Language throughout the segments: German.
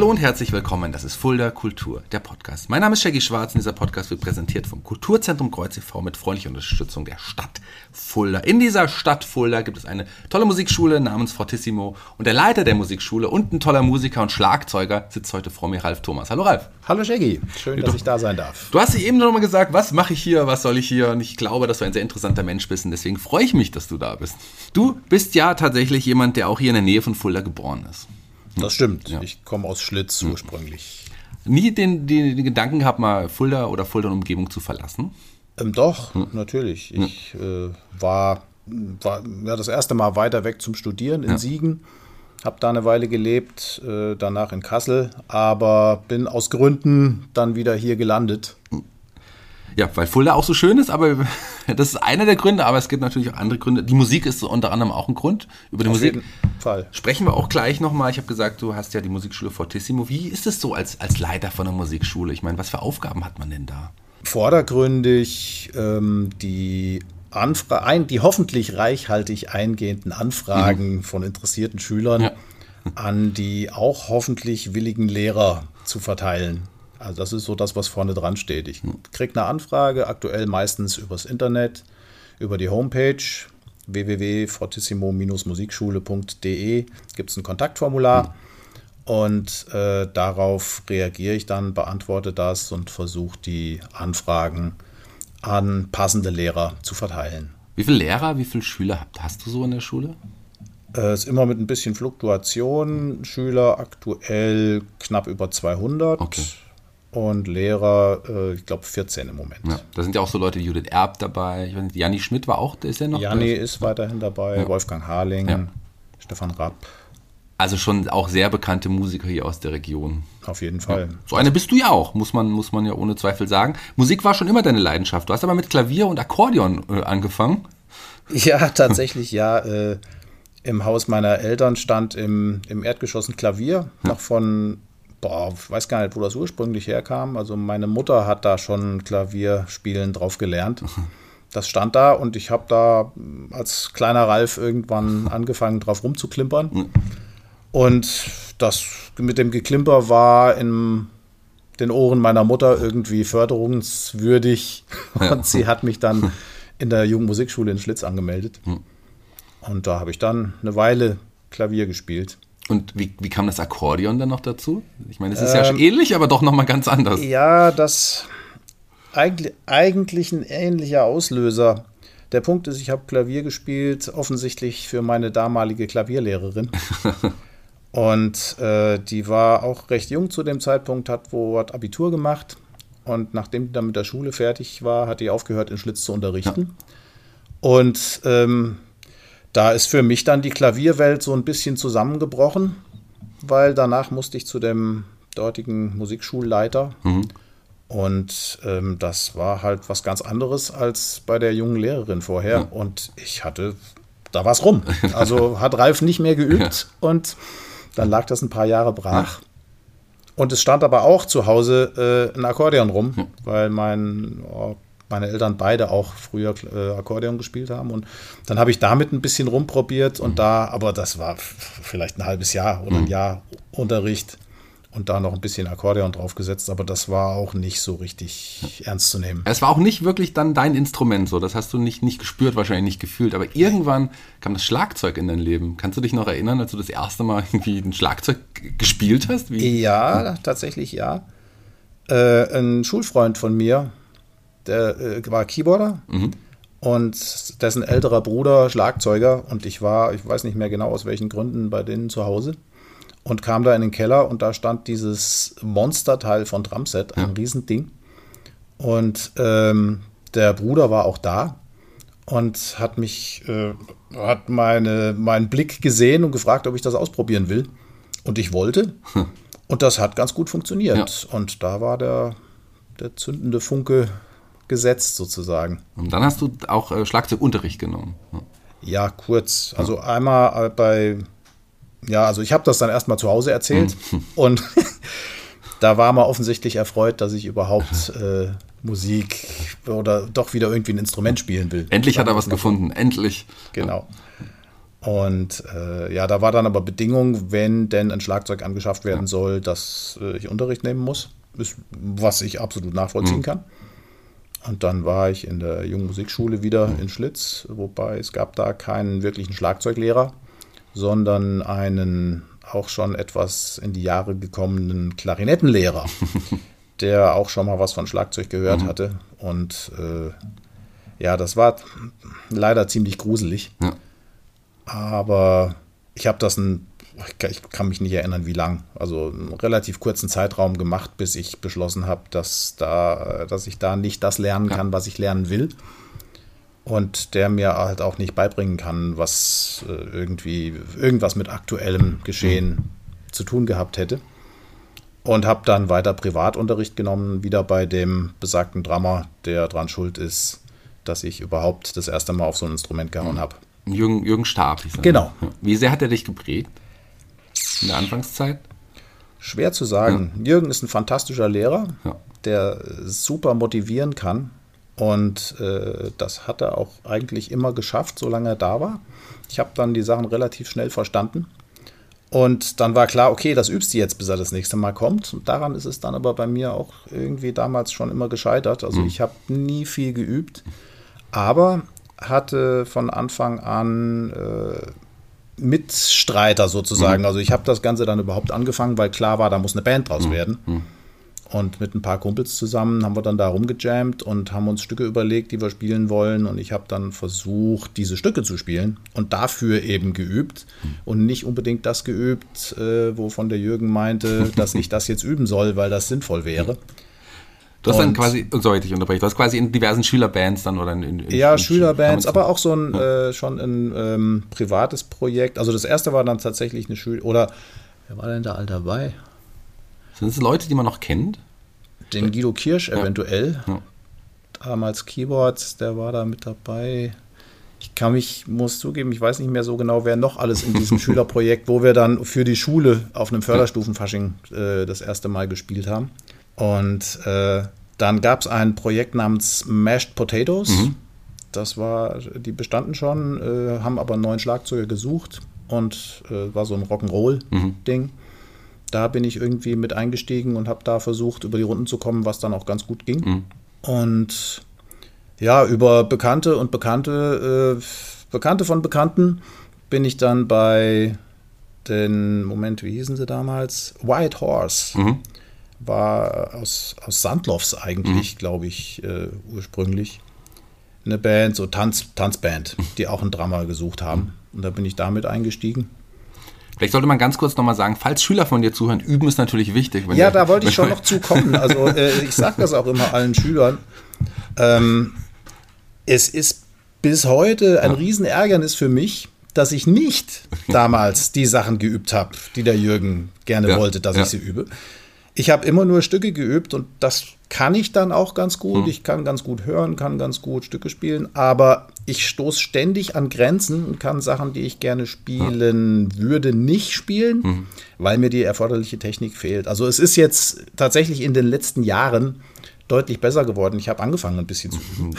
Hallo und herzlich willkommen, das ist Fulda Kultur, der Podcast. Mein Name ist Shaggy Schwarz und dieser Podcast wird präsentiert vom Kulturzentrum Kreuz e.V. mit freundlicher Unterstützung der Stadt Fulda. In dieser Stadt Fulda gibt es eine tolle Musikschule namens Fortissimo und der Leiter der Musikschule und ein toller Musiker und Schlagzeuger sitzt heute vor mir, Ralf Thomas. Hallo Ralf. Hallo Shaggy, schön, dass ich da sein darf. Du hast eben noch mal gesagt, was mache ich hier, was soll ich hier und ich glaube, dass du ein sehr interessanter Mensch bist und deswegen freue ich mich, dass du da bist. Du bist ja tatsächlich jemand, der auch hier in der Nähe von Fulda geboren ist. Das stimmt. Ja. Ich komme aus Schlitz mhm. ursprünglich. Nie den, den, den, Gedanken gehabt, mal Fulda oder Fulda-Umgebung zu verlassen? Ähm, doch, hm. natürlich. Ich hm. äh, war, war ja, das erste Mal weiter weg zum Studieren in ja. Siegen. Habe da eine Weile gelebt, äh, danach in Kassel, aber bin aus Gründen dann wieder hier gelandet. Hm. Ja, weil Fulda auch so schön ist, aber das ist einer der Gründe, aber es gibt natürlich auch andere Gründe. Die Musik ist unter anderem auch ein Grund. Über die Auf Musik sprechen wir auch gleich nochmal. Ich habe gesagt, du hast ja die Musikschule Fortissimo. Wie ist es so als, als Leiter von einer Musikschule? Ich meine, was für Aufgaben hat man denn da? Vordergründig ähm, die Anfra die hoffentlich reichhaltig eingehenden Anfragen mhm. von interessierten Schülern ja. an die auch hoffentlich willigen Lehrer zu verteilen. Also das ist so das, was vorne dran steht. Ich kriege eine Anfrage, aktuell meistens übers Internet, über die Homepage www.fortissimo-musikschule.de gibt es ein Kontaktformular und äh, darauf reagiere ich dann, beantworte das und versuche die Anfragen an passende Lehrer zu verteilen. Wie viele Lehrer, wie viele Schüler hast du so in der Schule? Äh, ist immer mit ein bisschen Fluktuation. Schüler aktuell knapp über 200. Okay und Lehrer, äh, ich glaube 14 im Moment. Ja, da sind ja auch so Leute wie Judith Erb dabei. Ich weiß nicht, Janni Schmidt war auch, ist er noch? Janni ist weiterhin dabei, ja. Wolfgang Harling, ja. Stefan Rapp. Also schon auch sehr bekannte Musiker hier aus der Region. Auf jeden Fall. Ja. So eine bist du ja auch, muss man, muss man ja ohne Zweifel sagen. Musik war schon immer deine Leidenschaft. Du hast aber mit Klavier und Akkordeon äh, angefangen. Ja, tatsächlich, ja. Äh, Im Haus meiner Eltern stand im, im Erdgeschoss ein Klavier, noch von boah, ich weiß gar nicht, wo das ursprünglich herkam. Also meine Mutter hat da schon Klavierspielen drauf gelernt. Das stand da und ich habe da als kleiner Ralf irgendwann angefangen, drauf rumzuklimpern. Und das mit dem Geklimper war in den Ohren meiner Mutter irgendwie förderungswürdig. Und sie hat mich dann in der Jugendmusikschule in Schlitz angemeldet. Und da habe ich dann eine Weile Klavier gespielt. Und wie, wie kam das Akkordeon dann noch dazu? Ich meine, es ist ähm, ja ähnlich, aber doch nochmal ganz anders. Ja, das eigentlich, eigentlich ein ähnlicher Auslöser. Der Punkt ist, ich habe Klavier gespielt, offensichtlich für meine damalige Klavierlehrerin. Und äh, die war auch recht jung zu dem Zeitpunkt, hat wo hat Abitur gemacht. Und nachdem die dann mit der Schule fertig war, hat die aufgehört, in Schlitz zu unterrichten. Ja. Und ähm, da ist für mich dann die Klavierwelt so ein bisschen zusammengebrochen, weil danach musste ich zu dem dortigen Musikschulleiter. Mhm. Und ähm, das war halt was ganz anderes als bei der jungen Lehrerin vorher. Ja. Und ich hatte, da war es rum. Also hat Ralf nicht mehr geübt ja. und dann lag das ein paar Jahre brach. Ja. Und es stand aber auch zu Hause äh, ein Akkordeon rum, weil mein oh, meine Eltern beide auch früher äh, Akkordeon gespielt haben. Und dann habe ich damit ein bisschen rumprobiert und mhm. da, aber das war vielleicht ein halbes Jahr oder ein mhm. Jahr Unterricht und da noch ein bisschen Akkordeon draufgesetzt, aber das war auch nicht so richtig ernst zu nehmen. Es war auch nicht wirklich dann dein Instrument so, das hast du nicht, nicht gespürt, wahrscheinlich nicht gefühlt, aber irgendwann kam das Schlagzeug in dein Leben. Kannst du dich noch erinnern, als du das erste Mal irgendwie ein Schlagzeug gespielt hast? Wie? Ja, tatsächlich ja. Äh, ein Schulfreund von mir, der äh, war Keyboarder mhm. und dessen älterer Bruder Schlagzeuger und ich war, ich weiß nicht mehr genau aus welchen Gründen, bei denen zu Hause und kam da in den Keller und da stand dieses Monsterteil von Drumset, ein ja. Riesending. Und ähm, der Bruder war auch da und hat mich, äh, hat meine, meinen Blick gesehen und gefragt, ob ich das ausprobieren will. Und ich wollte. Hm. Und das hat ganz gut funktioniert. Ja. Und da war der, der zündende Funke gesetzt sozusagen. Und dann hast du auch äh, Schlagzeugunterricht genommen. Ja, ja kurz. Also ja. einmal äh, bei, ja, also ich habe das dann erstmal zu Hause erzählt mhm. und da war man offensichtlich erfreut, dass ich überhaupt äh, Musik oder doch wieder irgendwie ein Instrument spielen will. Endlich hat er was gefunden, endlich. Genau. Und äh, ja, da war dann aber Bedingung, wenn denn ein Schlagzeug angeschafft werden soll, dass äh, ich Unterricht nehmen muss, ist, was ich absolut nachvollziehen Mhm. kann. Und dann war ich in der Jungen Musikschule wieder in Schlitz, wobei es gab da keinen wirklichen Schlagzeuglehrer, sondern einen auch schon etwas in die Jahre gekommenen Klarinettenlehrer, der auch schon mal was von Schlagzeug gehört hatte. Und äh, ja, das war leider ziemlich gruselig. Ja. Aber ich habe das ein, ich kann- ich kann mich nicht erinnern, wie lang, also einen relativ kurzen Zeitraum gemacht, bis ich beschlossen habe, dass, da, dass ich da nicht das lernen kann, was ich lernen will. Und der mir halt auch nicht beibringen kann, was äh, irgendwie irgendwas mit aktuellem Geschehen zu tun gehabt hätte. Und habe dann weiter Privatunterricht genommen, wieder bei dem besagten Drummer, der dran schuld ist, dass ich überhaupt das erste Mal auf so ein Instrument gehauen habe. Jürgen, Jürgen Stab. er. Genau. Wie sehr hat er dich geprägt? In der Anfangszeit? Schwer zu sagen. Jürgen ist ein fantastischer Lehrer, Ja. der super motivieren kann. Und äh, das hat er auch eigentlich immer geschafft, solange er da war. Ich habe dann die Sachen relativ schnell verstanden. Und dann war klar, okay, das übst du jetzt, bis er das nächste Mal kommt. Und daran ist es dann aber bei mir auch irgendwie damals schon immer gescheitert. Also ich habe nie viel geübt, aber hatte von Anfang an äh, Mitstreiter sozusagen. Also ich habe das Ganze dann überhaupt angefangen, weil klar war, da muss eine Band draus werden. Und mit ein paar Kumpels zusammen haben wir dann da rumgejammt und haben uns Stücke überlegt, die wir spielen wollen. Und ich habe dann versucht, diese Stücke zu spielen und dafür eben geübt. Und nicht unbedingt das geübt, äh, wovon der Jürgen meinte, dass ich das jetzt üben soll, weil das sinnvoll wäre. Du hast dann Und- quasi, oh, sorry, ich unterbreche, du hast quasi in diversen Schülerbands dann oder in, in, in Ja, in- Schülerbands, aber auch so ein äh, schon ein ähm, privates Projekt. Also das erste war dann tatsächlich eine Schüler oder wer war denn da all dabei? Sind es Leute, die man noch kennt? Den Guido Kirsch eventuell. Ja. Damals Keyboards, der war da mit dabei. Ich kann mich, muss zugeben, ich weiß nicht mehr so genau, wer noch alles in diesem Schülerprojekt, wo wir dann für die Schule auf einem Förderstufenfasching äh, das erste Mal gespielt haben. Und äh, dann gab es ein Projekt namens Mashed Potatoes. Das war, die bestanden schon, äh, haben aber einen neuen Schlagzeuger gesucht und äh, war so ein Rock'n'Roll-Ding. Da bin ich irgendwie mit eingestiegen und habe da versucht, über die Runden zu kommen, was dann auch ganz gut ging. Und ja, über Bekannte und Bekannte, äh, Bekannte von Bekannten bin ich dann bei den, Moment, wie hießen sie damals? White Horse. War aus, aus Sandlofs eigentlich, glaube ich, äh, ursprünglich. Eine Band, so Tanz, Tanzband, die auch einen Drummer gesucht haben. Und da bin ich damit eingestiegen. Vielleicht sollte man ganz kurz nochmal sagen, falls Schüler von dir zuhören, üben ist natürlich wichtig. Ja, der- da wollte ich schon noch zu kommen. Also äh, ich sage das auch immer allen Schülern. Ähm, es ist bis heute ein Riesenärgernis für mich, dass ich nicht damals die Sachen geübt habe, die der Jürgen gerne Ja, wollte, dass ja. ich sie übe. Ich habe immer nur Stücke geübt und das kann ich dann auch ganz gut. Ich kann ganz gut hören, kann ganz gut Stücke spielen, aber ich stoße ständig an Grenzen und kann Sachen, die ich gerne spielen würde, nicht spielen, weil mir die erforderliche Technik fehlt. Also es ist jetzt tatsächlich in den letzten Jahren deutlich besser geworden. Ich habe angefangen ein bisschen zu üben.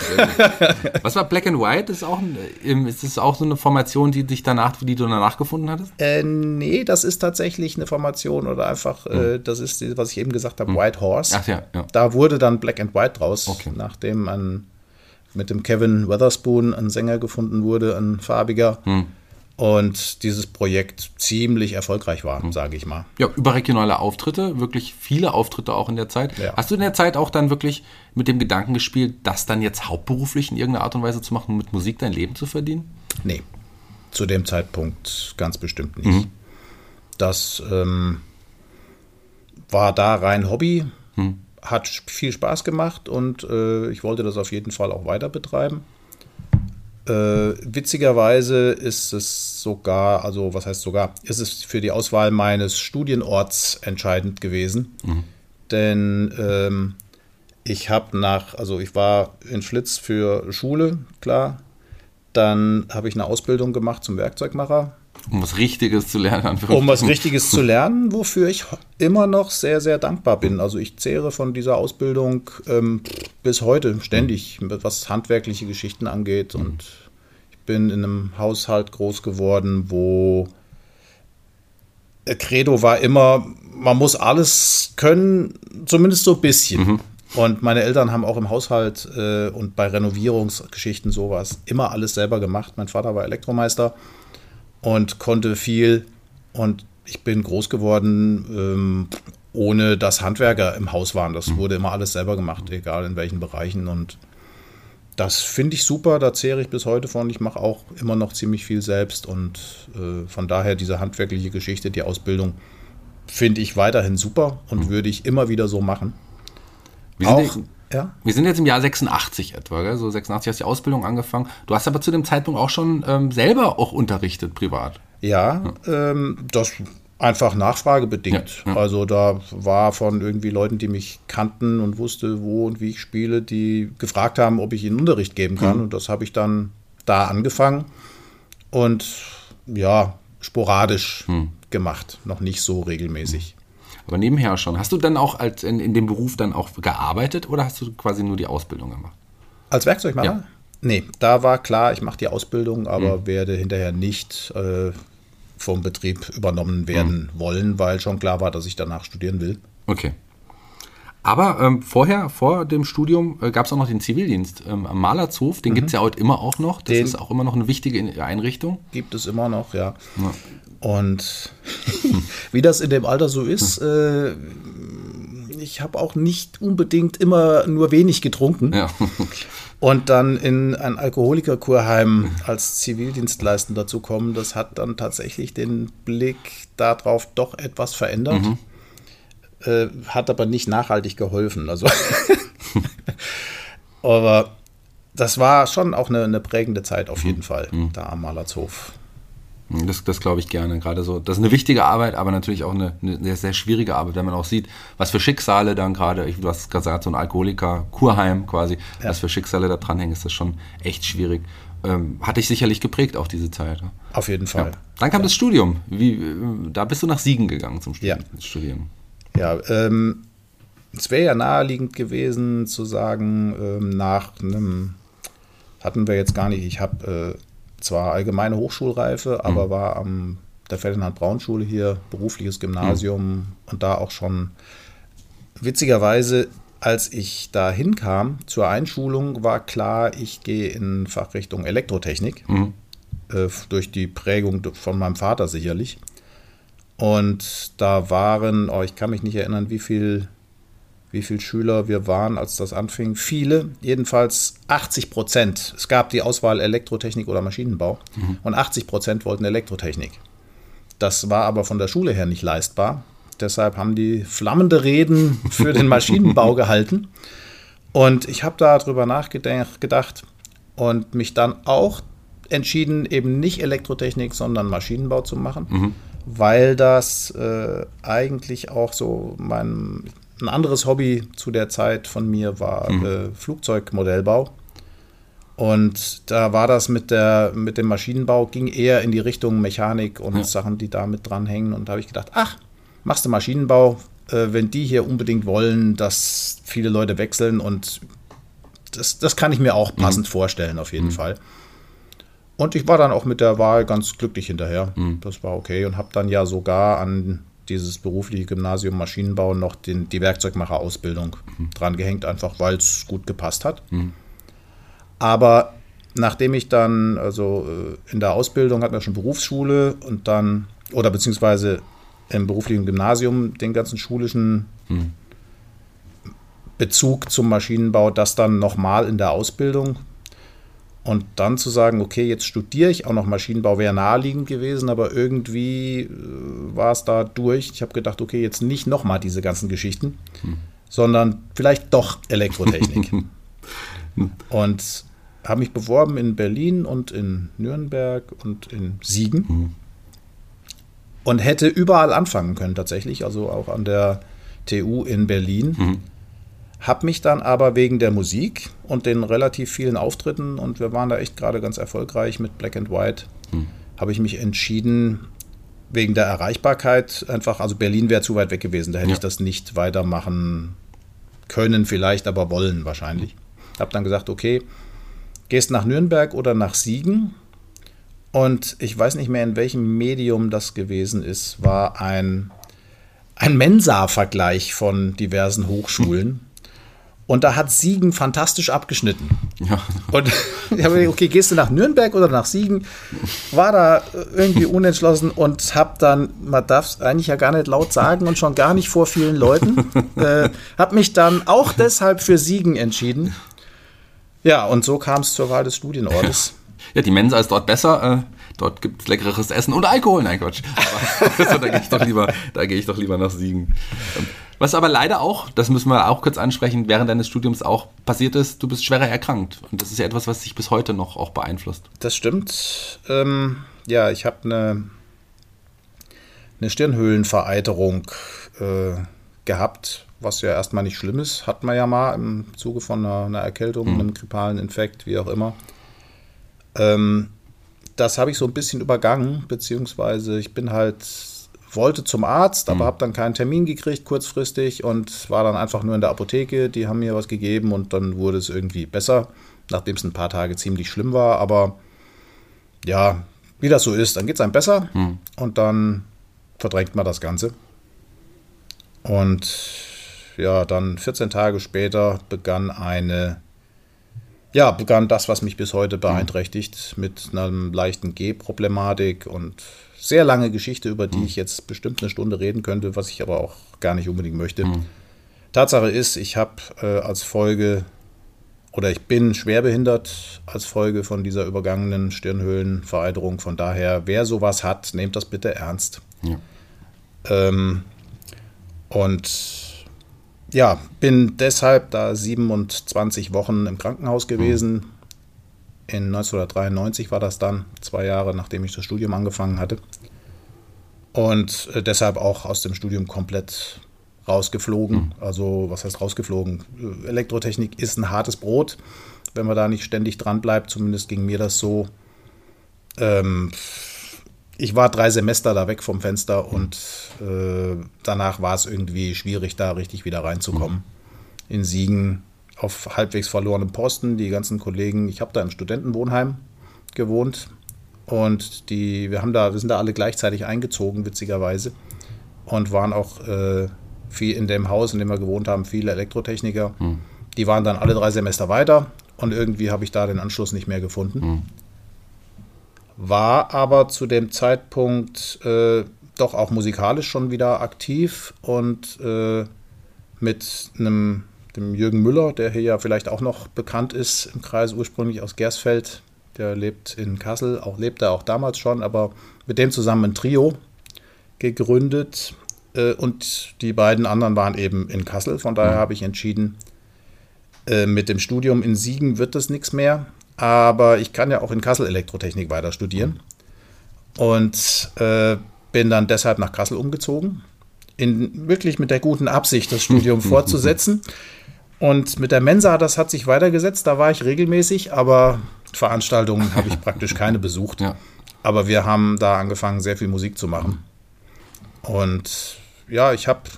Was war Black and White? Ist, auch ein, ähm, ist das auch so eine Formation, die dich danach, die du danach gefunden hattest? Äh, nee, das ist tatsächlich eine Formation oder einfach, äh, das ist, was ich eben gesagt habe, White Horse. Ach ja, ja. Da wurde dann Black and White draus, Okay. nachdem ein, mit dem Kevin Weatherspoon ein Sänger gefunden wurde, ein farbiger. Hm. Und dieses Projekt ziemlich erfolgreich war, Hm. sage ich mal. Ja, überregionale Auftritte, wirklich viele Auftritte auch in der Zeit. Ja. Hast du in der Zeit auch dann wirklich mit dem Gedanken gespielt, das dann jetzt hauptberuflich in irgendeiner Art und Weise zu machen, mit Musik dein Leben zu verdienen? Nee, zu dem Zeitpunkt ganz bestimmt nicht. Mhm. Das ähm, war da rein Hobby, Mhm. hat viel Spaß gemacht und äh, ich wollte das auf jeden Fall auch weiter betreiben. Äh, witzigerweise ist es sogar, also was heißt sogar, ist es für die Auswahl meines Studienorts entscheidend gewesen. Denn ähm, ich habe nach, also ich war in Schlitz für Schule, klar. Dann habe ich eine Ausbildung gemacht zum Werkzeugmacher Um was Richtiges zu lernen. Um was Richtiges zu lernen, wofür ich immer noch sehr, sehr dankbar bin. Also ich zehre von dieser Ausbildung ähm, bis heute ständig, was handwerkliche Geschichten angeht. Und ich bin in einem Haushalt groß geworden, wo Credo war immer, man muss alles können, zumindest so ein bisschen. Mhm. Und meine Eltern haben auch im Haushalt äh, und bei Renovierungsgeschichten sowas immer alles selber gemacht. Mein Vater war Elektromeister und konnte viel. Und ich bin groß geworden, ähm, ohne dass Handwerker im Haus waren. Das mhm. wurde immer alles selber gemacht, egal in welchen Bereichen. Und das finde ich super, da zehre ich bis heute von. Ich mache auch immer noch ziemlich viel selbst und äh, von daher diese handwerkliche Geschichte, die Ausbildung, finde ich weiterhin super und mhm. würde ich immer wieder so machen. Wir sind, auch, ja? wir sind jetzt im Jahr 86 etwa, gell? so 86 hast du die Ausbildung angefangen. Du hast aber zu dem Zeitpunkt auch schon ähm, selber auch unterrichtet, privat. Ja, ja. Ähm, das einfach nachfragebedingt. Ja, ja. Also da war von irgendwie Leuten, die mich kannten und wusste, wo und wie ich spiele, die gefragt haben, ob ich ihnen Unterricht geben kann. Mhm. Und das habe ich dann da angefangen und ja, sporadisch mhm. gemacht, noch nicht so regelmäßig. Aber nebenher schon. Hast du dann auch als in, in dem Beruf dann auch gearbeitet oder hast du quasi nur die Ausbildung gemacht? Als Werkzeugmacher? Ja. Nee, da war klar, ich mache die Ausbildung, aber mhm. werde hinterher nicht äh, vom Betrieb übernommen werden mhm. wollen, weil schon klar war, dass ich danach studieren will. Okay. Aber ähm, vorher, vor dem Studium, äh, gab es auch noch den Zivildienst ähm, am Malershof. Den mhm. gibt es ja heute immer auch noch. Das den ist auch immer noch eine wichtige Einrichtung. Gibt es immer noch, ja. ja. Und wie das in dem Alter so ist, äh, ich habe auch nicht unbedingt immer nur wenig getrunken. Ja. Und dann in ein Alkoholikerkurheim als Zivildienstleistender zu kommen, das hat dann tatsächlich den Blick darauf doch etwas verändert. Mhm. Äh, hat aber nicht nachhaltig geholfen. Also aber das war schon auch eine, eine prägende Zeit auf jeden mhm. Fall, mhm. da am Malertshof. Das, das glaube ich gerne. Gerade so, das ist eine wichtige Arbeit, aber natürlich auch eine, eine sehr, sehr schwierige Arbeit, wenn man auch sieht, was für Schicksale dann gerade, du hast gesagt, so ein Alkoholiker, Kurheim quasi, ja. was für Schicksale da dranhängen, ist das schon echt schwierig. Ähm, hat dich sicherlich geprägt auch diese Zeit. Auf jeden Fall. Ja. Dann kam ja. das Studium. Wie, äh, da bist du nach Siegen gegangen zum Studium. Ja, Studieren. Ja ähm, es wäre ja naheliegend gewesen zu sagen, ähm, nach einem, hatten wir jetzt gar nicht, ich habe äh, zwar allgemeine Hochschulreife, aber mhm. war am der Ferdinand Braun Schule hier, berufliches Gymnasium mhm. und da auch schon witzigerweise, als ich da hinkam zur Einschulung, war klar, ich gehe in Fachrichtung Elektrotechnik, mhm. äh, durch die Prägung von meinem Vater sicherlich. Und da waren, oh, ich kann mich nicht erinnern, wie viel wie viele Schüler wir waren, als das anfing. Viele, jedenfalls 80 Prozent. Es gab die Auswahl Elektrotechnik oder Maschinenbau mhm. und 80 Prozent wollten Elektrotechnik. Das war aber von der Schule her nicht leistbar. Deshalb haben die flammende Reden für den Maschinenbau gehalten. Und ich habe darüber nachgedacht und mich dann auch entschieden, eben nicht Elektrotechnik, sondern Maschinenbau zu machen, mhm. Weil das äh, eigentlich auch so mein, ein anderes Hobby zu der Zeit von mir war mhm. äh, Flugzeugmodellbau. Und da war das mit, der, mit dem Maschinenbau, ging eher in die Richtung Mechanik und ja. Sachen, die da mit dranhängen. Und da habe ich gedacht, ach, machst du Maschinenbau, äh, wenn die hier unbedingt wollen, dass viele Leute wechseln. Und das, das kann ich mir auch mhm. passend mhm. vorstellen, auf jeden mhm. Fall. Und ich war dann auch mit der Wahl ganz glücklich hinterher. Mhm. Das war okay und habe dann ja sogar an dieses berufliche Gymnasium Maschinenbau noch den, die Werkzeugmacherausbildung mhm. dran gehängt, einfach weil es gut gepasst hat. Mhm. Aber nachdem ich dann, also äh, in der Ausbildung hatten wir schon Berufsschule und dann, oder beziehungsweise im beruflichen Gymnasium den ganzen schulischen mhm. Bezug zum Maschinenbau, das dann nochmal in der Ausbildung und dann zu sagen, okay, jetzt studiere ich auch noch Maschinenbau, wäre naheliegend gewesen, aber irgendwie äh, war es da durch. Ich habe gedacht, okay, jetzt nicht nochmal diese ganzen Geschichten, hm. sondern vielleicht doch Elektrotechnik. und habe mich beworben in Berlin und in Nürnberg und in Siegen. Hm. Und hätte überall anfangen können tatsächlich, also auch an der TU in Berlin. Hm. Hab mich dann aber wegen der Musik und den relativ vielen Auftritten und wir waren da echt gerade ganz erfolgreich mit Black and White, hm. habe ich mich entschieden, wegen der Erreichbarkeit einfach, also Berlin wäre zu weit weg gewesen, da hätte Ja. ich das nicht weitermachen können, vielleicht, aber wollen wahrscheinlich. Habe dann gesagt, okay, gehst nach Nürnberg oder nach Siegen. Und ich weiß nicht mehr, in welchem Medium das gewesen ist, war ein, ein Mensa-Vergleich von diversen Hochschulen. Und da hat Siegen fantastisch abgeschnitten. Ja. Und ich habe gedacht, okay, gehst du nach Nürnberg oder nach Siegen? War da irgendwie unentschlossen und habe dann, man darf es eigentlich ja gar nicht laut sagen und schon gar nicht vor vielen Leuten, äh, habe mich dann auch deshalb für Siegen entschieden. Ja, und so kam es zur Wahl des Studienortes. Ja, die Mensa ist dort besser. Äh, dort gibt es leckeres Essen und Alkohol. Nein, Quatsch. Aber, also, da gehe ich doch lieber, da gehe ich doch lieber nach Siegen. Was aber leider auch, das müssen wir auch kurz ansprechen, während deines Studiums auch passiert ist, du bist schwerer erkrankt. Und das ist ja etwas, was dich bis heute noch auch beeinflusst. Das stimmt. Ähm, ja, ich habe eine, eine Stirnhöhlenvereiterung äh, gehabt, was ja erstmal nicht schlimm ist. Hat man ja mal im Zuge von einer, einer Erkältung, einem grippalen Infekt, wie auch immer. Ähm, das habe ich so ein bisschen übergangen, beziehungsweise ich bin halt, wollte zum Arzt, aber habe dann keinen Termin gekriegt kurzfristig und war dann einfach nur in der Apotheke. Die haben mir was gegeben und dann wurde es irgendwie besser, nachdem es ein paar Tage ziemlich schlimm war. Aber ja, wie das so ist, dann geht es einem besser und dann verdrängt man das Ganze. Und ja, dann 14 Tage später begann eine, ja, begann das, was mich bis heute beeinträchtigt, mit einer leichten G-Problematik und sehr lange Geschichte, über die ich jetzt bestimmt eine Stunde reden könnte, was ich aber auch gar nicht unbedingt möchte. Tatsache ist, ich habe äh, als Folge oder ich bin schwerbehindert als Folge von dieser übergangenen Stirnhöhlenvereiterung. Von daher, wer sowas hat, nehmt das bitte ernst. Ja. Ähm, und ja, bin deshalb da 27 Wochen im Krankenhaus gewesen. In 1993 war das dann, zwei Jahre nachdem ich das Studium angefangen hatte. Und äh, deshalb auch aus dem Studium komplett rausgeflogen. Also, was heißt rausgeflogen? Äh, Elektrotechnik ist ein hartes Brot, wenn man da nicht ständig dran bleibt. Zumindest ging mir das so. Ähm, ich war drei Semester da weg vom Fenster und äh, danach war es irgendwie schwierig, da richtig wieder reinzukommen. In Siegen auf halbwegs verlorenem Posten. Die ganzen Kollegen, ich habe da im Studentenwohnheim gewohnt und die, wir haben da, wir sind da alle gleichzeitig eingezogen, witzigerweise, und waren auch äh, viel in dem Haus, in dem wir gewohnt haben, viele Elektrotechniker. Die waren dann alle drei Semester weiter und irgendwie habe ich da den Anschluss nicht mehr gefunden war aber zu dem Zeitpunkt äh, doch auch musikalisch schon wieder aktiv und äh, mit einem dem Jürgen Müller, der hier ja vielleicht auch noch bekannt ist im Kreis ursprünglich aus Gersfeld, der lebt in Kassel, auch lebt er auch damals schon, aber mit dem zusammen ein Trio gegründet. Äh, und die beiden anderen waren eben in Kassel. Von daher habe ich entschieden, äh, mit dem Studium in Siegen wird das nichts mehr, aber ich kann ja auch in Kassel Elektrotechnik weiter studieren. Und äh, bin dann deshalb nach Kassel umgezogen, in, wirklich mit der guten Absicht, das Studium fortzusetzen. Und mit der Mensa, das hat sich weitergesetzt, da war ich regelmäßig, aber Veranstaltungen habe ich praktisch keine besucht. Ja. Aber wir haben da angefangen, sehr viel Musik zu machen. Und ja, ich hab,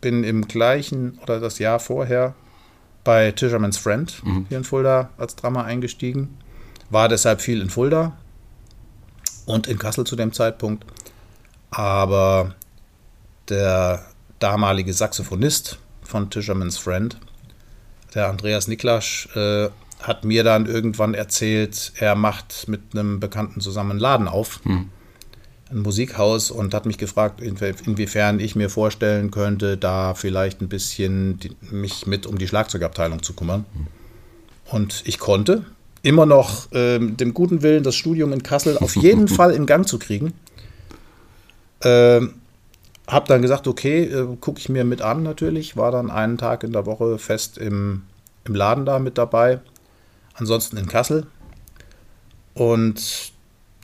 bin im gleichen oder das Jahr vorher bei Tischerman's Friend hier in Fulda als Drama eingestiegen. War deshalb viel in Fulda und in Kassel zu dem Zeitpunkt. Aber der damalige Saxophonist von Tischerman's Friend, der Andreas Niklasch, äh, hat mir dann irgendwann erzählt, er macht mit einem Bekannten zusammen einen Laden auf, ein Musikhaus, und hat mich gefragt, inwie- inwiefern ich mir vorstellen könnte, da vielleicht ein bisschen die, mich mit um die Schlagzeugabteilung zu kümmern. Und ich konnte immer noch ähm, dem guten Willen, das Studium in Kassel auf jeden Fall in Gang zu kriegen. Ähm, hab dann gesagt, okay, äh, gucke ich mir mit an natürlich. War dann einen Tag in der Woche fest im, im Laden da mit dabei. Ansonsten in Kassel. Und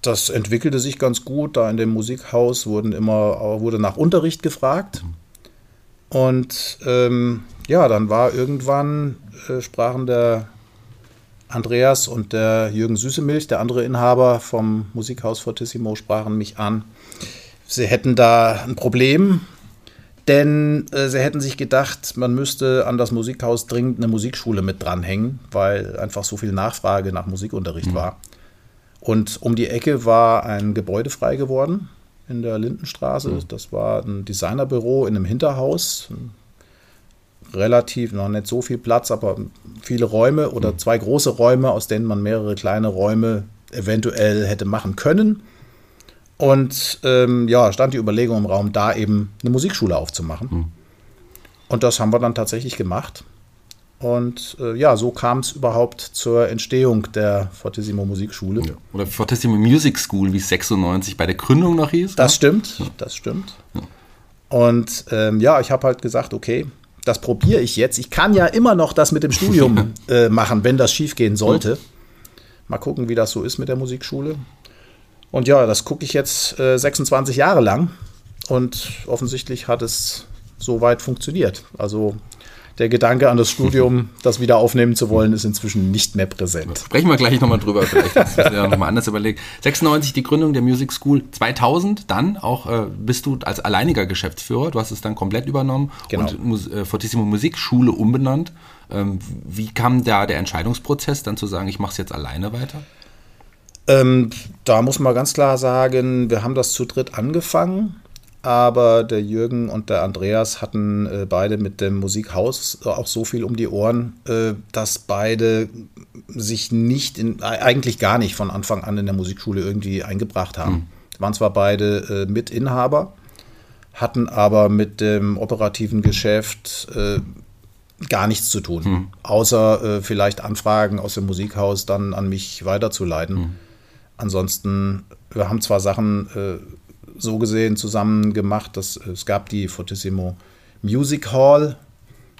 das entwickelte sich ganz gut. Da in dem Musikhaus wurden immer, wurde nach Unterricht gefragt. Und ähm, ja, dann war irgendwann, äh, sprachen der Andreas und der Jürgen Süßemilch, der andere Inhaber vom Musikhaus Fortissimo, sprachen mich an. Sie hätten da ein Problem, denn äh, sie hätten sich gedacht, man müsste an das Musikhaus dringend eine Musikschule mit dranhängen, weil einfach so viel Nachfrage nach Musikunterricht mhm. war. Und um die Ecke war ein Gebäude frei geworden in der Lindenstraße. Mhm. Das war ein Designerbüro in einem Hinterhaus. Relativ, noch nicht so viel Platz, aber viele Räume oder mhm. zwei große Räume, aus denen man mehrere kleine Räume eventuell hätte machen können. Und ähm, ja, stand die Überlegung im Raum, da eben eine Musikschule aufzumachen. Mhm. Und das haben wir dann tatsächlich gemacht. Und äh, ja, so kam es überhaupt zur Entstehung der Fortissimo Musikschule. Ja. Oder Fortissimo Music School, wie es 96 bei der Gründung noch hieß. Das ne? stimmt, ja. das stimmt. Ja. Und ähm, ja, ich habe halt gesagt, okay, das probiere ich jetzt. Ich kann ja immer noch das mit dem Studium äh, machen, wenn das schiefgehen sollte. Mal gucken, wie das so ist mit der Musikschule. Und ja, das gucke ich jetzt äh, 26 Jahre lang und offensichtlich hat es soweit funktioniert. Also der Gedanke an das Studium, das wieder aufnehmen zu wollen, ist inzwischen nicht mehr präsent. Sprechen wir gleich nochmal drüber, vielleicht das ist ja nochmal anders überlegt. 96 die Gründung der Music School, 2000 dann auch äh, bist du als alleiniger Geschäftsführer, du hast es dann komplett übernommen genau. und äh, Fortissimo Musikschule umbenannt. Ähm, wie kam da der Entscheidungsprozess, dann zu sagen, ich mache es jetzt alleine weiter? Ähm, da muss man ganz klar sagen, wir haben das zu dritt angefangen, aber der Jürgen und der Andreas hatten äh, beide mit dem Musikhaus auch so viel um die Ohren, äh, dass beide sich nicht, in, eigentlich gar nicht von Anfang an in der Musikschule irgendwie eingebracht haben. Mhm. Waren zwar beide äh, Mitinhaber, hatten aber mit dem operativen Geschäft äh, gar nichts zu tun, mhm. außer äh, vielleicht Anfragen aus dem Musikhaus dann an mich weiterzuleiten. Mhm. Ansonsten, wir haben zwar Sachen äh, so gesehen zusammen gemacht, dass äh, es gab die Fortissimo Music Hall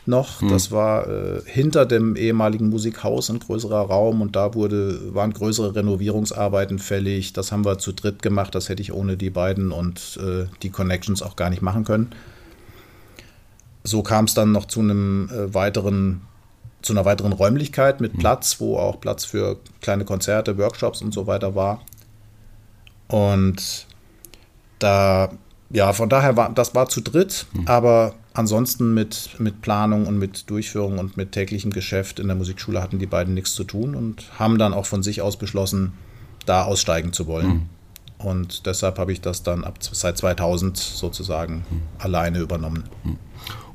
noch. Hm. Das war äh, hinter dem ehemaligen Musikhaus ein größerer Raum und da wurde, waren größere Renovierungsarbeiten fällig. Das haben wir zu dritt gemacht. Das hätte ich ohne die beiden und äh, die Connections auch gar nicht machen können. So kam es dann noch zu einem äh, weiteren zu einer weiteren Räumlichkeit mit mhm. Platz, wo auch Platz für kleine Konzerte, Workshops und so weiter war. Und da, ja, von daher war das war zu dritt, mhm. aber ansonsten mit, mit Planung und mit Durchführung und mit täglichem Geschäft in der Musikschule hatten die beiden nichts zu tun und haben dann auch von sich aus beschlossen, da aussteigen zu wollen. Mhm. Und deshalb habe ich das dann ab seit 2000 sozusagen mhm. alleine übernommen.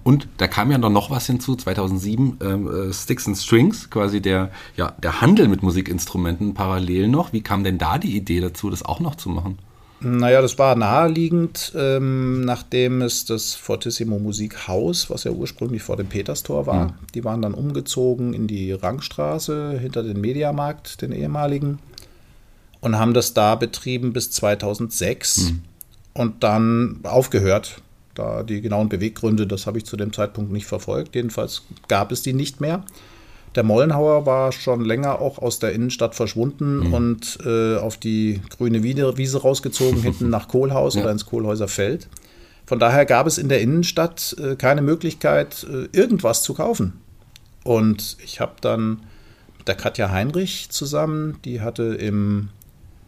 Und da kam ja dann noch was hinzu, 2007, ähm, äh, Sticks and Strings, quasi der, ja, der Handel mit Musikinstrumenten parallel noch. Wie kam denn da die Idee dazu, das auch noch zu machen? Naja, das war naheliegend, ähm, nachdem es das Fortissimo Musikhaus, was ja ursprünglich vor dem Peterstor war, mhm. die waren dann umgezogen in die Rangstraße hinter den Mediamarkt, den ehemaligen, und haben das da betrieben bis 2006 mhm. und dann aufgehört da die genauen Beweggründe, das habe ich zu dem Zeitpunkt nicht verfolgt. Jedenfalls gab es die nicht mehr. Der Mollenhauer war schon länger auch aus der Innenstadt verschwunden mhm. und äh, auf die grüne Wiese rausgezogen, hinten nach Kohlhaus ja. oder ins Kohlhäuser Feld. Von daher gab es in der Innenstadt äh, keine Möglichkeit, äh, irgendwas zu kaufen. Und ich habe dann mit der Katja Heinrich zusammen, die hatte im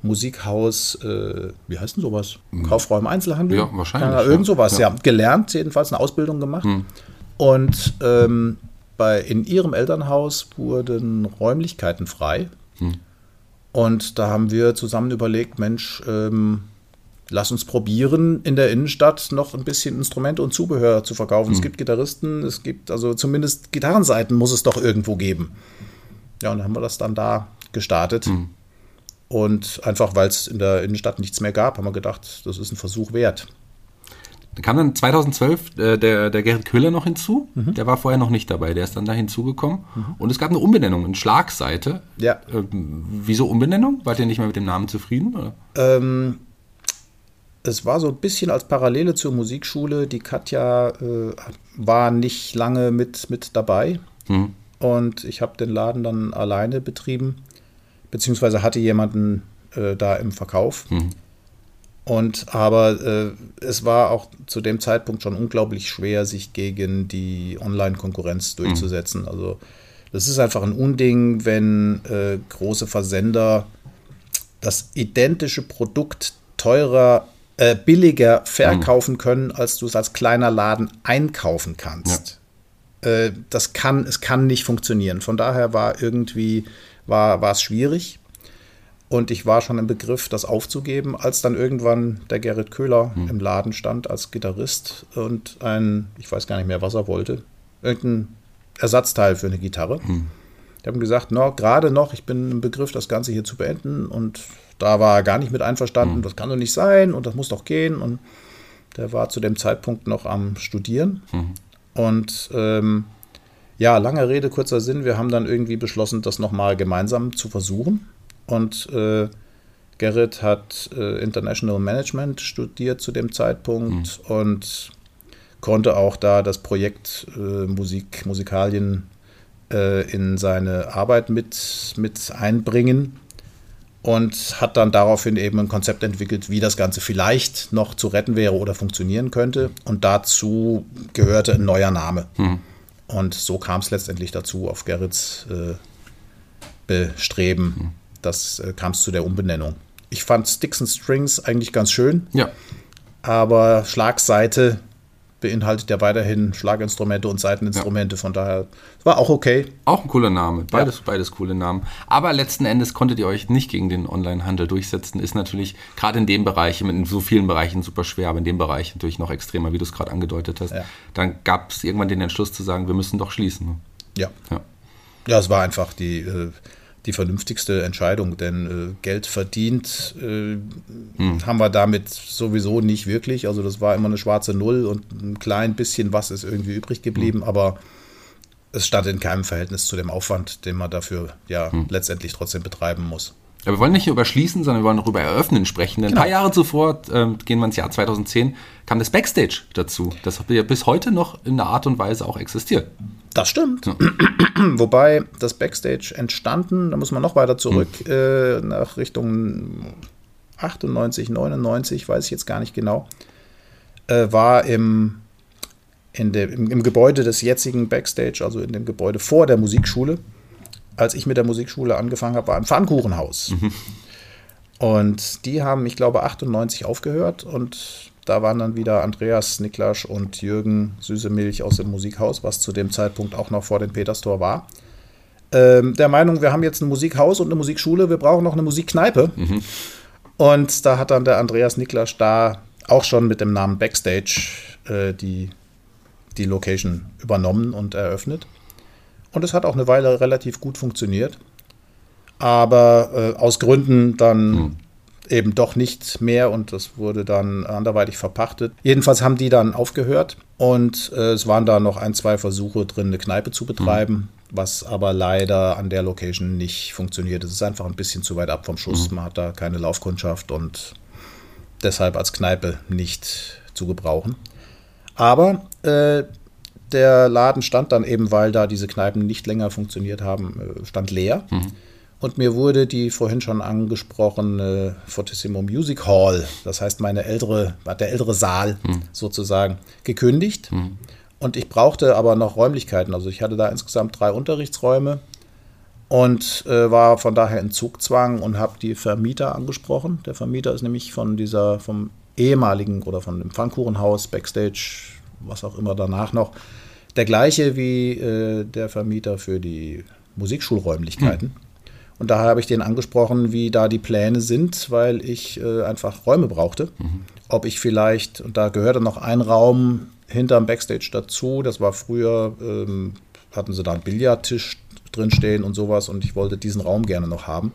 Musikhaus, äh, wie heißt denn sowas? Mhm. Kaufräume Einzelhandel? Ja, wahrscheinlich. Ja, irgend sowas, ja. ja. Gelernt, jedenfalls eine Ausbildung gemacht. Mhm. Und ähm, bei, in ihrem Elternhaus wurden Räumlichkeiten frei. Mhm. Und da haben wir zusammen überlegt, Mensch, ähm, lass uns probieren, in der Innenstadt noch ein bisschen Instrumente und Zubehör zu verkaufen. Es mhm. gibt Gitarristen, es gibt also zumindest Gitarrenseiten muss es doch irgendwo geben. Ja, und dann haben wir das dann da gestartet. Mhm. Und einfach, weil es in der Innenstadt nichts mehr gab, haben wir gedacht, das ist ein Versuch wert. Da kam dann 2012 äh, der, der Gerrit Köhler noch hinzu. Mhm. Der war vorher noch nicht dabei. Der ist dann da hinzugekommen. Mhm. Und es gab eine Umbenennung, eine Schlagseite. Ja. Ähm, wieso Umbenennung? Wart ihr nicht mehr mit dem Namen zufrieden? Ähm, es war so ein bisschen als Parallele zur Musikschule. Die Katja äh, war nicht lange mit, mit dabei. Mhm. Und ich habe den Laden dann alleine betrieben beziehungsweise hatte jemanden äh, da im Verkauf. Mhm. Und aber äh, es war auch zu dem Zeitpunkt schon unglaublich schwer, sich gegen die Online-Konkurrenz durchzusetzen. Mhm. Also Das ist einfach ein Unding, wenn äh, große Versender das identische Produkt teurer, äh, billiger verkaufen mhm. können, als du es als kleiner Laden einkaufen kannst. Ja. Äh, das kann, es kann nicht funktionieren. Von daher war irgendwie, war, war es schwierig. Und ich war schon im Begriff, das aufzugeben, als dann irgendwann der Gerrit Köhler mhm. im Laden stand als Gitarrist und ein, ich weiß gar nicht mehr, was er wollte, irgendein Ersatzteil für eine Gitarre. Mhm. Ich habe ihm gesagt, no, gerade noch, ich bin im Begriff, das Ganze hier zu beenden. Und da war er gar nicht mit einverstanden, mhm. das kann doch nicht sein und das muss doch gehen. Und der war zu dem Zeitpunkt noch am Studieren. Mhm. Und ähm, ja, lange Rede, kurzer Sinn, wir haben dann irgendwie beschlossen, das nochmal gemeinsam zu versuchen. Und äh, Gerrit hat äh, International Management studiert zu dem Zeitpunkt mhm. und konnte auch da das Projekt äh, Musik, Musikalien äh, in seine Arbeit mit, mit einbringen und hat dann daraufhin eben ein Konzept entwickelt, wie das Ganze vielleicht noch zu retten wäre oder funktionieren könnte. Und dazu gehörte ein neuer Name. Mhm. Und so kam es letztendlich dazu, auf Gerrits äh, Bestreben. Mhm. Das äh, kam es zu der Umbenennung. Ich fand Sticks and Strings eigentlich ganz schön. Ja. Aber Schlagseite beinhaltet ja weiterhin Schlaginstrumente und Seiteninstrumente. Ja. Von daher war auch okay. Auch ein cooler Name. Beides, ja. beides coole Namen. Aber letzten Endes konntet ihr euch nicht gegen den Onlinehandel durchsetzen. Ist natürlich gerade in dem Bereich, in so vielen Bereichen super schwer, aber in dem Bereich natürlich noch extremer, wie du es gerade angedeutet hast. Ja. Dann gab es irgendwann den Entschluss zu sagen, wir müssen doch schließen. Ne? Ja. ja. Ja, es war einfach die. Äh, die vernünftigste Entscheidung, denn äh, Geld verdient äh, hm. haben wir damit sowieso nicht wirklich. Also das war immer eine schwarze Null und ein klein bisschen was ist irgendwie übrig geblieben, hm. aber es stand in keinem Verhältnis zu dem Aufwand, den man dafür ja hm. letztendlich trotzdem betreiben muss. Ja, wir wollen nicht über schließen, sondern wir wollen darüber eröffnen sprechen. Denn genau. Ein paar Jahre zuvor, äh, gehen wir ins Jahr 2010, kam das Backstage dazu. Das hat ja bis heute noch in der Art und Weise auch existiert. Das stimmt. Ja. Wobei das Backstage entstanden, da muss man noch weiter zurück, mhm. äh, nach Richtung 98, 99, weiß ich jetzt gar nicht genau, äh, war im, in de, im, im, Gebäude des jetzigen Backstage, also in dem Gebäude vor der Musikschule. Als ich mit der Musikschule angefangen habe, war ein Pfannkuchenhaus. Mhm. Und die haben, ich glaube, 98 aufgehört und da waren dann wieder Andreas, Niklas und Jürgen Süßemilch aus dem Musikhaus, was zu dem Zeitpunkt auch noch vor dem Peterstor war. Ähm, der Meinung, wir haben jetzt ein Musikhaus und eine Musikschule, wir brauchen noch eine Musikkneipe. Mhm. Und da hat dann der Andreas Niklas da auch schon mit dem Namen Backstage äh, die, die Location übernommen und eröffnet. Und es hat auch eine Weile relativ gut funktioniert. Aber äh, aus Gründen dann mhm eben doch nicht mehr und das wurde dann anderweitig verpachtet. Jedenfalls haben die dann aufgehört und äh, es waren da noch ein, zwei Versuche drin, eine Kneipe zu betreiben, mhm. was aber leider an der Location nicht funktioniert. Es ist einfach ein bisschen zu weit ab vom Schuss. Mhm. Man hat da keine Laufkundschaft und deshalb als Kneipe nicht zu gebrauchen. Aber äh, der Laden stand dann eben, weil da diese Kneipen nicht länger funktioniert haben, äh, stand leer. Mhm. Und mir wurde die vorhin schon angesprochene Fortissimo Music Hall, das heißt meine ältere, der ältere Saal hm. sozusagen, gekündigt. Hm. Und ich brauchte aber noch Räumlichkeiten. Also ich hatte da insgesamt drei Unterrichtsräume und äh, war von daher in Zugzwang und habe die Vermieter angesprochen. Der Vermieter ist nämlich von dieser, vom ehemaligen oder von dem Pfannkuchenhaus, Backstage, was auch immer danach noch, der gleiche wie äh, der Vermieter für die Musikschulräumlichkeiten. Hm. Und daher habe ich den angesprochen, wie da die Pläne sind, weil ich äh, einfach Räume brauchte. Mhm. Ob ich vielleicht, und da gehörte noch ein Raum hinterm Backstage dazu, das war früher, ähm, hatten sie da einen Billardtisch drinstehen und sowas und ich wollte diesen Raum gerne noch haben.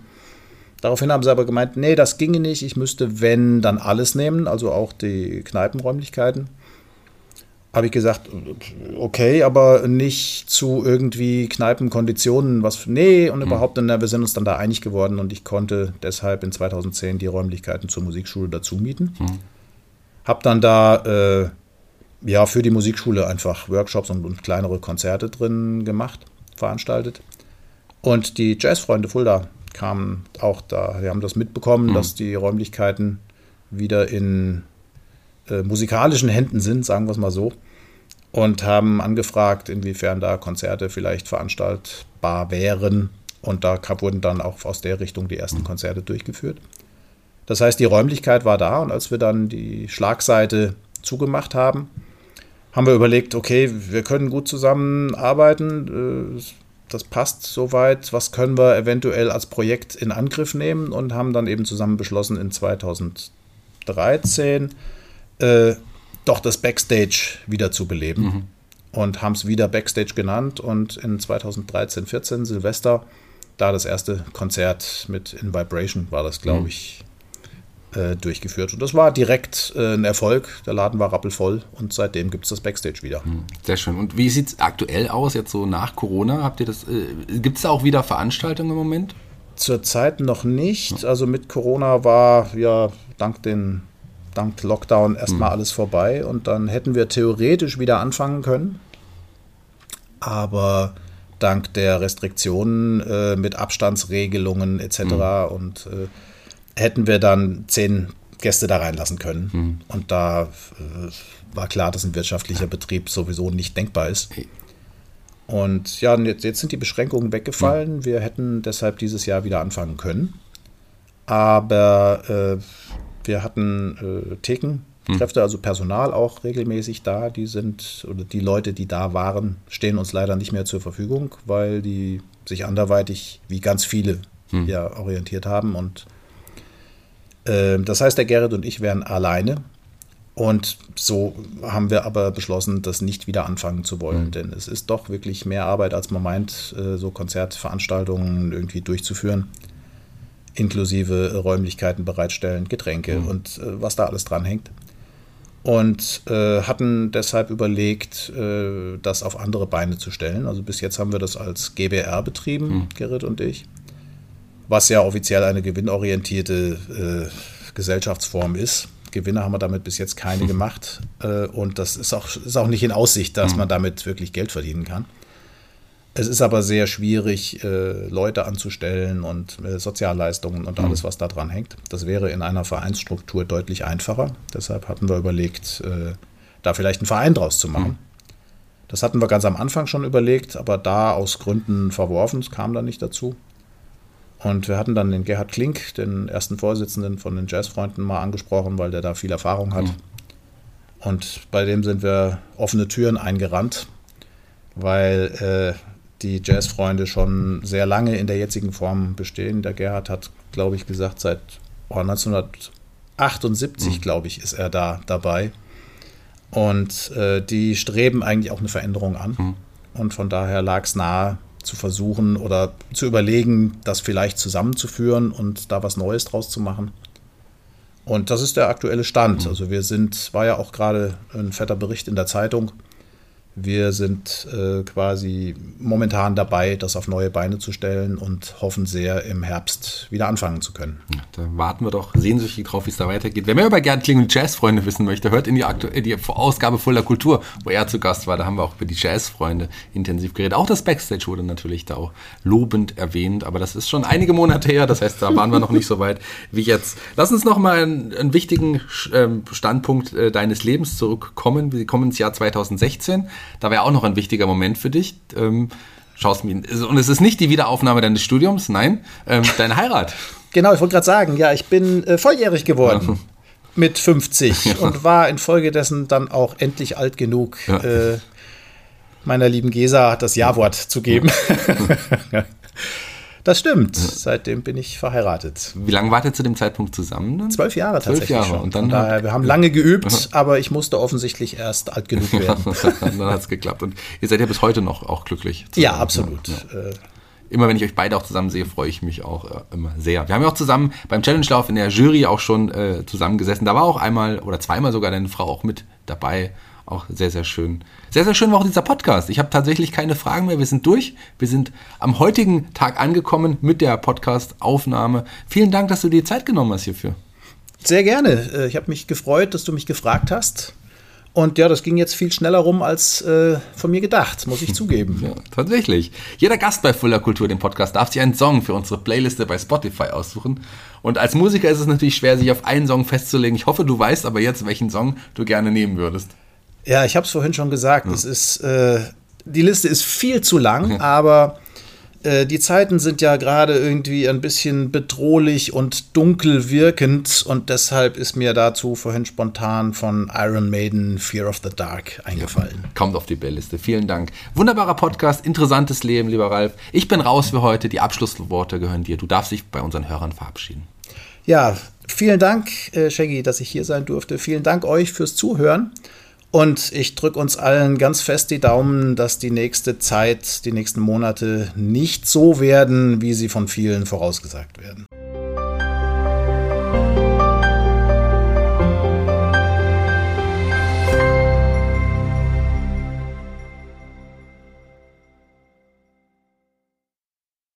Daraufhin haben sie aber gemeint, nee, das ginge nicht, ich müsste, wenn, dann alles nehmen, also auch die Kneipenräumlichkeiten habe ich gesagt, okay, aber nicht zu irgendwie Kneipenkonditionen, was, nee, und mhm. überhaupt, und wir sind uns dann da einig geworden und ich konnte deshalb in 2010 die Räumlichkeiten zur Musikschule dazu mieten. Mhm. Habe dann da, äh, ja, für die Musikschule einfach Workshops und, und, kleinere Konzerte drin gemacht, veranstaltet. Und die Jazzfreunde Fulda kamen auch da, wir haben das mitbekommen, mhm. dass die Räumlichkeiten wieder in äh, musikalischen Händen sind, sagen wir es mal so. und haben angefragt, inwiefern da Konzerte vielleicht veranstaltbar wären. Und da wurden dann auch aus der Richtung die ersten Konzerte durchgeführt. Das heißt, die Räumlichkeit war da und als wir dann die Schlagseite zugemacht haben, haben wir überlegt, okay, wir können gut zusammenarbeiten, äh, das passt soweit, was können wir eventuell als Projekt in Angriff nehmen und haben dann eben zusammen beschlossen, in 2013 äh, doch das Backstage wieder zu beleben. Mhm. Und haben es wieder Backstage genannt und in 2013, 14 Silvester, da das erste Konzert mit In Vibration war das, glaube mhm. ich, äh, durchgeführt. Und das war direkt äh, ein Erfolg. Der Laden war rappelvoll und seitdem gibt es das Backstage wieder. Hm, sehr schön. Und wie sieht es aktuell aus, jetzt so nach Corona? Habt ihr das, äh, gibt es da auch wieder Veranstaltungen im Moment? Zurzeit noch nicht. Also mit Corona war ja dank den dank Lockdown erstmal hm. alles vorbei und dann hätten wir theoretisch wieder anfangen können. Aber dank der Restriktionen äh, mit Abstandsregelungen etc. Hm. und äh, hätten wir dann zehn Gäste da reinlassen können. Mhm. Und da äh, war klar, dass ein wirtschaftlicher Betrieb sowieso nicht denkbar ist. Und ja, jetzt, jetzt sind die Beschränkungen weggefallen. Mhm. Wir hätten deshalb dieses Jahr wieder anfangen können. Aber äh, wir hatten äh, Thekenkräfte, mhm. also Personal auch regelmäßig da. Die sind, oder die Leute, die da waren, stehen uns leider nicht mehr zur Verfügung, weil die sich anderweitig, wie ganz viele, mhm. ja orientiert haben und ähm, das heißt, der Gerrit und ich wären alleine. Und so haben wir aber beschlossen, das nicht wieder anfangen zu wollen, mhm. denn es ist doch wirklich mehr Arbeit, als man meint, äh, so Konzertveranstaltungen irgendwie durchzuführen, inklusive Räumlichkeiten bereitstellen, Getränke mhm. und äh, was da alles dranhängt. Und äh, hatten deshalb überlegt, äh, das auf andere Beine zu stellen. Also bis jetzt haben wir das als GBR betrieben, mhm. Gerrit und ich was ja offiziell eine gewinnorientierte äh, Gesellschaftsform ist. Gewinne haben wir damit bis jetzt keine gemacht. Äh, und das ist auch, ist auch nicht in Aussicht, dass mhm. man damit wirklich Geld verdienen kann. Es ist aber sehr schwierig, äh, Leute anzustellen und äh, Sozialleistungen und alles, mhm. was da dran hängt. Das wäre in einer Vereinsstruktur deutlich einfacher. Deshalb hatten wir überlegt, äh, da vielleicht einen Verein draus zu machen. Mhm. Das hatten wir ganz am Anfang schon überlegt, aber da aus Gründen verworfen, es kam dann nicht dazu. Und wir hatten dann den Gerhard Klink, den ersten Vorsitzenden von den Jazzfreunden, mal angesprochen, weil der da viel Erfahrung hat. Mhm. Und bei dem sind wir offene Türen eingerannt, weil äh, die Jazzfreunde schon sehr lange in der jetzigen Form bestehen. Der Gerhard hat, glaube ich, gesagt, seit oh, 1978, mhm. glaube ich, ist er da dabei. Und äh, die streben eigentlich auch eine Veränderung an. Mhm. Und von daher lag es nahe, zu versuchen oder zu überlegen, das vielleicht zusammenzuführen und da was Neues draus zu machen. Und das ist der aktuelle Stand. Mhm. Also wir sind, war ja auch gerade ein fetter Bericht in der Zeitung, wir sind äh, quasi momentan dabei, das auf neue Beine zu stellen und hoffen sehr, im Herbst wieder anfangen zu können. Ja, da warten wir doch sehnsüchtig drauf, wie es da weitergeht. Wer mehr über Gerd Kling und Jazzfreunde wissen möchte, hört in die, Aktu die Ausgabe Voller Kultur, wo er zu Gast war. Da haben wir auch über die Jazzfreunde intensiv geredet. Auch das Backstage wurde natürlich da auch lobend erwähnt, aber das ist schon einige Monate her. Das heißt, da waren wir noch nicht so weit wie jetzt. Lass uns noch mal einen, einen wichtigen ähm, Standpunkt äh, deines Lebens zurückkommen. Wir kommen ins Jahr 2016. Da wäre auch noch ein wichtiger Moment für dich. Ähm, schaust mir, und es ist nicht die Wiederaufnahme deines Studiums, nein, ähm, deine Heirat. Genau, ich wollte gerade sagen, ja, ich bin äh, volljährig geworden. Ja. Mit 50 ja. und war infolgedessen dann auch endlich alt genug, ja. äh, meiner lieben Gesa das Ja-Wort zu geben. Das stimmt. Seitdem bin ich verheiratet. Wie lange wart ihr zu dem Zeitpunkt zusammen? Dann? Zwölf Jahre tatsächlich. Zwölf Jahre. Und dann daher, wir haben lange geübt, aber ich musste offensichtlich erst alt genug werden. dann hat es geklappt. Und ihr seid ja bis heute noch auch glücklich. Zusammen. Ja, absolut. Ja. Äh, immer wenn ich euch beide auch zusammen sehe, freue ich mich auch äh, immer sehr. Wir haben ja auch zusammen beim Challenge-Lauf in der Jury auch schon äh, zusammengesessen. Da war auch einmal oder zweimal sogar deine Frau auch mit dabei. Auch sehr, sehr schön. Sehr, sehr schön war auch dieser Podcast. Ich habe tatsächlich keine Fragen mehr. Wir sind durch. Wir sind am heutigen Tag angekommen mit der Podcast-Aufnahme. Vielen Dank, dass du dir Zeit genommen hast hierfür. Sehr gerne. Äh, ich habe mich gefreut, dass du mich gefragt hast. Und ja, das ging jetzt viel schneller rum als äh, von mir gedacht, muss ich zugeben. Ja, tatsächlich. Jeder Gast bei Fuller Kultur, dem Podcast, darf sich einen Song für unsere Playliste bei Spotify aussuchen. Und als Musiker ist es natürlich schwer, sich auf einen Song festzulegen. Ich hoffe, du weißt aber jetzt, welchen Song du gerne nehmen würdest. Ja, ich habe es vorhin schon gesagt. Es ist, äh, die Liste ist viel zu lang, aber äh, die Zeiten sind ja gerade irgendwie ein bisschen bedrohlich und dunkel wirkend und deshalb ist mir dazu vorhin spontan von Iron Maiden Fear of the Dark eingefallen. Kommt auf die Belliste. Vielen Dank. Wunderbarer Podcast, interessantes Leben, lieber Ralf. Ich bin raus für heute. Die Abschlussworte gehören dir. Du darfst dich bei unseren Hörern verabschieden. Ja, vielen Dank, äh, Shaggy, dass ich hier sein durfte. Vielen Dank euch fürs Zuhören. Und ich drücke uns allen ganz fest die Daumen, dass die nächste Zeit, die nächsten Monate nicht so werden, wie sie von vielen vorausgesagt werden.